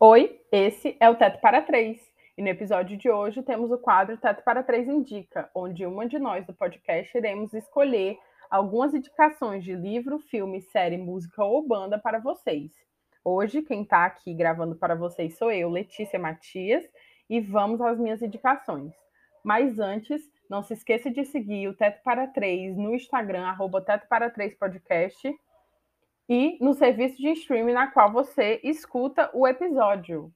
Oi, esse é o Teto para Três. E no episódio de hoje temos o quadro Teto para Três Indica, onde uma de nós do podcast iremos escolher algumas indicações de livro, filme, série, música ou banda para vocês. Hoje, quem está aqui gravando para vocês sou eu, Letícia Matias, e vamos às minhas indicações. Mas antes, não se esqueça de seguir o Teto para Três no Instagram, arroba Teto para Três Podcast, e no serviço de streaming na qual você escuta o episódio.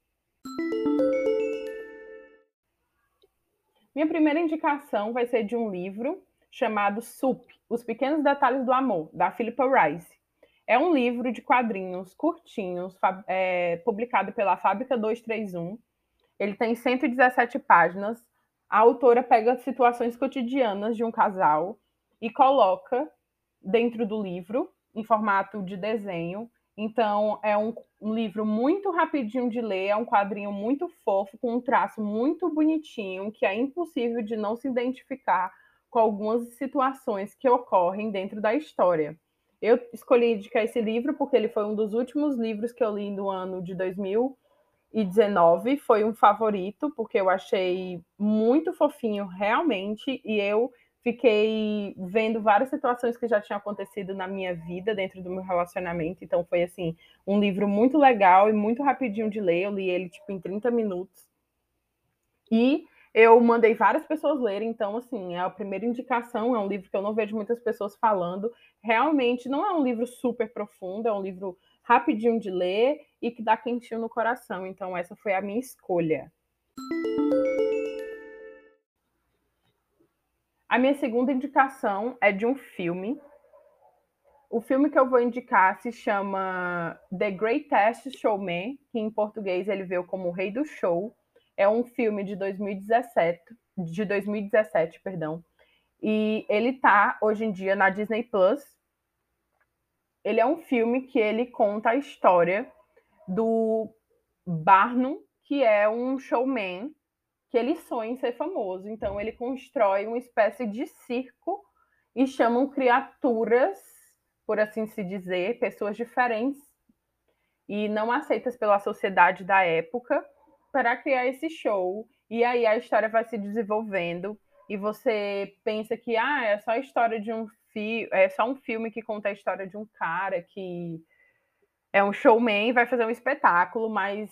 Minha primeira indicação vai ser de um livro chamado Sup, Os Pequenos Detalhes do Amor, da Philippa Rice. É um livro de quadrinhos curtinhos, é, publicado pela Fábrica 231. Ele tem 117 páginas. A autora pega situações cotidianas de um casal e coloca dentro do livro em formato de desenho. Então, é um, um, livro muito rapidinho de ler, é um quadrinho muito fofo, com um traço muito bonitinho, que é impossível de não se identificar com algumas situações que ocorrem dentro da história. Eu escolhi indicar esse livro porque ele foi um dos últimos livros que eu li no ano de 2019. Foi um favorito, porque eu achei muito fofinho, realmente, e eu fiquei vendo várias situações que já tinham acontecido na minha vida dentro do meu relacionamento. Então foi assim, um livro muito legal e muito rapidinho de ler. Eu li ele tipo em 30 minutos. E eu mandei várias pessoas lerem, então assim, é a primeira indicação, é um livro que eu não vejo muitas pessoas falando. Realmente não é um livro super profundo, é um livro rapidinho de ler e que dá quentinho no coração. Então essa foi a minha escolha. A minha segunda indicação é de um filme. O filme que eu vou indicar se chama The Greatest Showman, que em português ele veio como O Rei do Show. É um filme de 2017, de 2017, perdão. E ele tá hoje em dia na Disney Plus. Ele é um filme que ele conta a história do Barnum, que é um showman que ele sonha em ser famoso. Então ele constrói uma espécie de circo e chamam criaturas, por assim se dizer, pessoas diferentes e não aceitas pela sociedade da época para criar esse show. E aí a história vai se desenvolvendo e você pensa que ah, é só a história de um filme, é só um filme que conta a história de um cara que é um showman, vai fazer um espetáculo, mas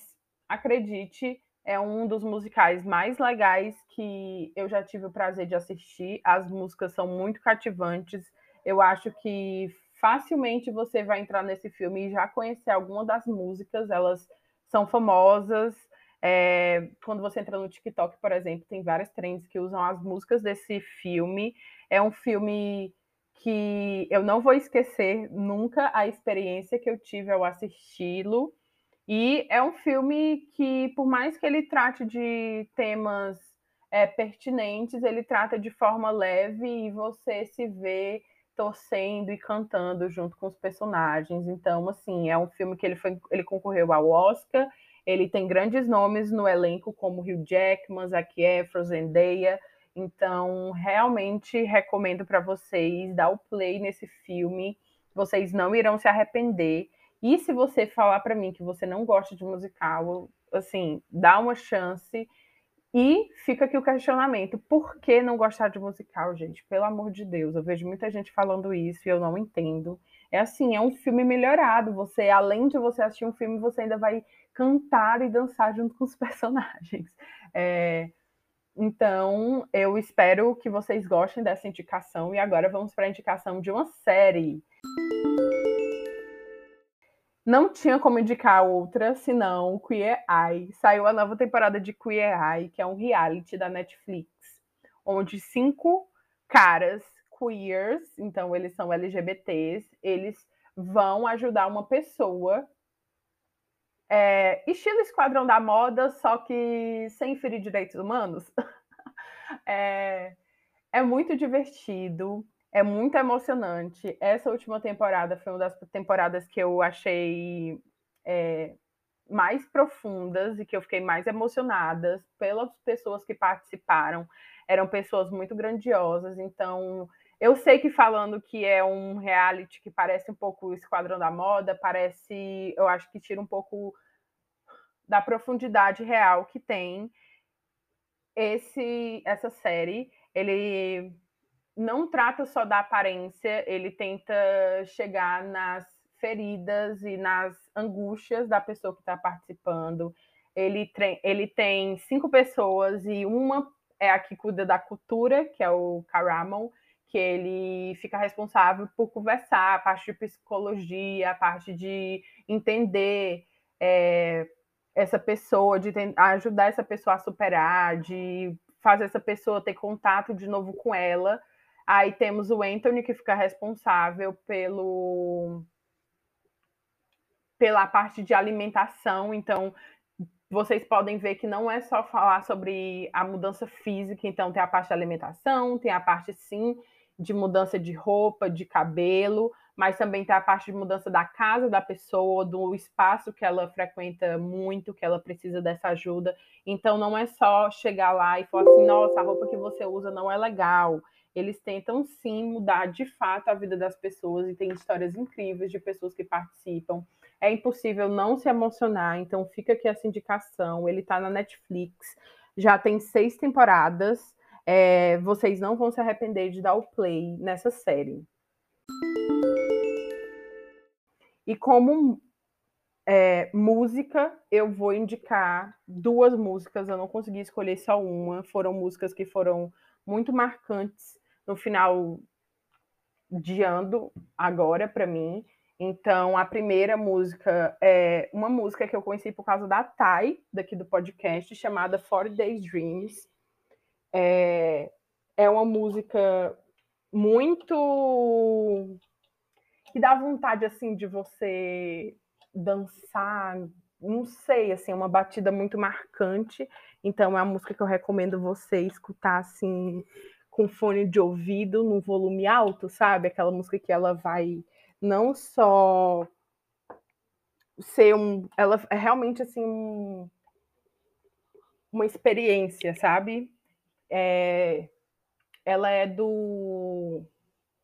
acredite, é um dos musicais mais legais que eu já tive o prazer de assistir. As músicas são muito cativantes. Eu acho que facilmente você vai entrar nesse filme e já conhecer alguma das músicas. Elas são famosas. É, quando você entra no TikTok, por exemplo, tem várias trends que usam as músicas desse filme. É um filme que eu não vou esquecer nunca a experiência que eu tive ao assisti-lo. E é um filme que, por mais que ele trate de temas é, pertinentes, ele trata de forma leve e você se vê torcendo e cantando junto com os personagens. Então, assim, é um filme que ele, foi, ele concorreu ao Oscar, ele tem grandes nomes no elenco, como Hugh Jackman, Zac Efron, Zendaya. Então, realmente recomendo para vocês dar o play nesse filme. Vocês não irão se arrepender. E se você falar para mim que você não gosta de musical, assim, dá uma chance. E fica aqui o questionamento: por que não gostar de musical, gente? Pelo amor de Deus, eu vejo muita gente falando isso e eu não entendo. É assim, é um filme melhorado. Você, além de você assistir um filme, você ainda vai cantar e dançar junto com os personagens. É... Então, eu espero que vocês gostem dessa indicação. E agora vamos para a indicação de uma série. Não tinha como indicar outra senão Queer Eye. Saiu a nova temporada de Queer Eye, que é um reality da Netflix, onde cinco caras queers, então eles são LGBTs, eles vão ajudar uma pessoa. É, estilo Esquadrão da Moda, só que sem ferir direitos humanos. é, é muito divertido. É muito emocionante. Essa última temporada foi uma das temporadas que eu achei é, mais profundas e que eu fiquei mais emocionada pelas pessoas que participaram. Eram pessoas muito grandiosas, então eu sei que falando que é um reality que parece um pouco o Esquadrão da Moda, parece, eu acho que tira um pouco da profundidade real que tem esse essa série. Ele não trata só da aparência, ele tenta chegar nas feridas e nas angústias da pessoa que está participando. Ele, ele tem cinco pessoas e uma é a que cuida da cultura, que é o Caramon, que ele fica responsável por conversar, a parte de psicologia, a parte de entender é, essa pessoa, de ajudar essa pessoa a superar, de fazer essa pessoa ter contato de novo com ela. Aí temos o Anthony, que fica responsável pelo pela parte de alimentação, então vocês podem ver que não é só falar sobre a mudança física, então tem a parte da alimentação, tem a parte sim de mudança de roupa, de cabelo, mas também tem a parte de mudança da casa da pessoa, do espaço que ela frequenta muito, que ela precisa dessa ajuda. Então não é só chegar lá e falar assim, nossa, a roupa que você usa não é legal. Eles tentam sim mudar de fato a vida das pessoas e tem histórias incríveis de pessoas que participam. É impossível não se emocionar, então fica aqui essa indicação. Ele está na Netflix, já tem seis temporadas. É, vocês não vão se arrepender de dar o play nessa série. E como é, música, eu vou indicar duas músicas. Eu não consegui escolher só uma. Foram músicas que foram muito marcantes no final de ano, agora, para mim. Então, a primeira música é uma música que eu conheci por causa da Thay, daqui do podcast, chamada Four Days Dreams. É, é uma música muito que dá vontade assim de você dançar, não sei, assim, é uma batida muito marcante. Então é uma música que eu recomendo você escutar assim com fone de ouvido no volume alto, sabe? Aquela música que ela vai não só ser um, ela é realmente assim um, uma experiência, sabe? É, ela é do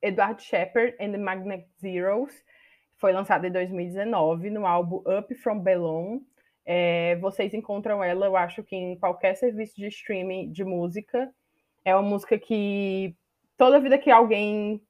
Edward Shepard and the Magnetic Zeros. Foi lançada em 2019 no álbum Up From Below. É, vocês encontram ela, eu acho que em qualquer serviço de streaming de música. É uma música que toda vida que alguém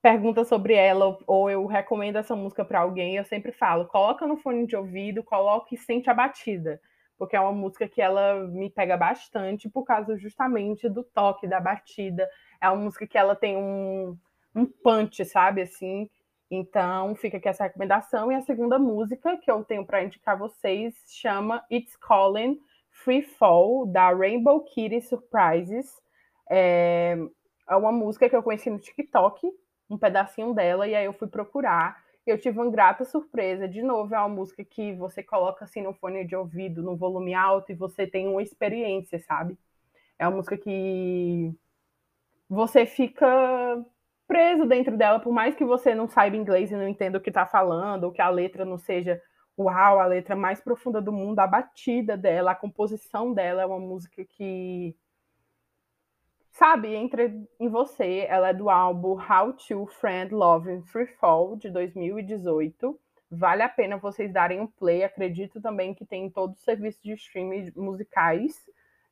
pergunta sobre ela ou eu recomendo essa música para alguém, eu sempre falo: coloca no fone de ouvido, coloque e sente a batida porque é uma música que ela me pega bastante por causa justamente do toque, da batida. É uma música que ela tem um, um punch, sabe, assim. Então, fica aqui essa recomendação. E a segunda música que eu tenho para indicar vocês chama It's Calling Free Fall, da Rainbow Kitty Surprises. É, é uma música que eu conheci no TikTok, um pedacinho dela, e aí eu fui procurar eu tive uma grata surpresa. De novo, é uma música que você coloca assim no fone de ouvido, no volume alto, e você tem uma experiência, sabe? É uma música que você fica preso dentro dela, por mais que você não saiba inglês e não entenda o que está falando, ou que a letra não seja uau, a letra mais profunda do mundo, a batida dela, a composição dela é uma música que sabe, entra em você. Ela é do álbum How to Friend Love in Free Fall, de 2018. Vale a pena vocês darem um play. Acredito também que tem todos os serviços de streaming musicais.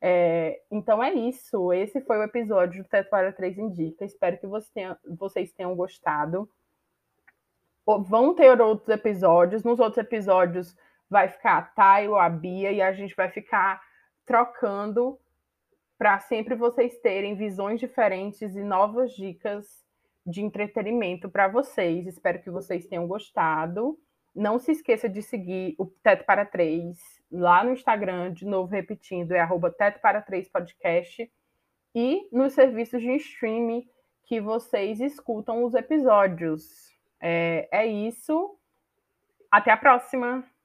É, então é isso. Esse foi o episódio do Teto para 3 Indica. Espero que você tenha, vocês tenham gostado. Vão ter outros episódios. Nos outros episódios vai ficar a Thay ou a Bia e a gente vai ficar trocando para sempre vocês terem visões diferentes e novas dicas de entretenimento para vocês. Espero que vocês tenham gostado. Não se esqueça de seguir o Teto para Três lá no Instagram, de novo repetindo, é arroba Teto para Três Podcast, e nos serviços de streaming que vocês escutam os episódios. É, é isso. Até a próxima!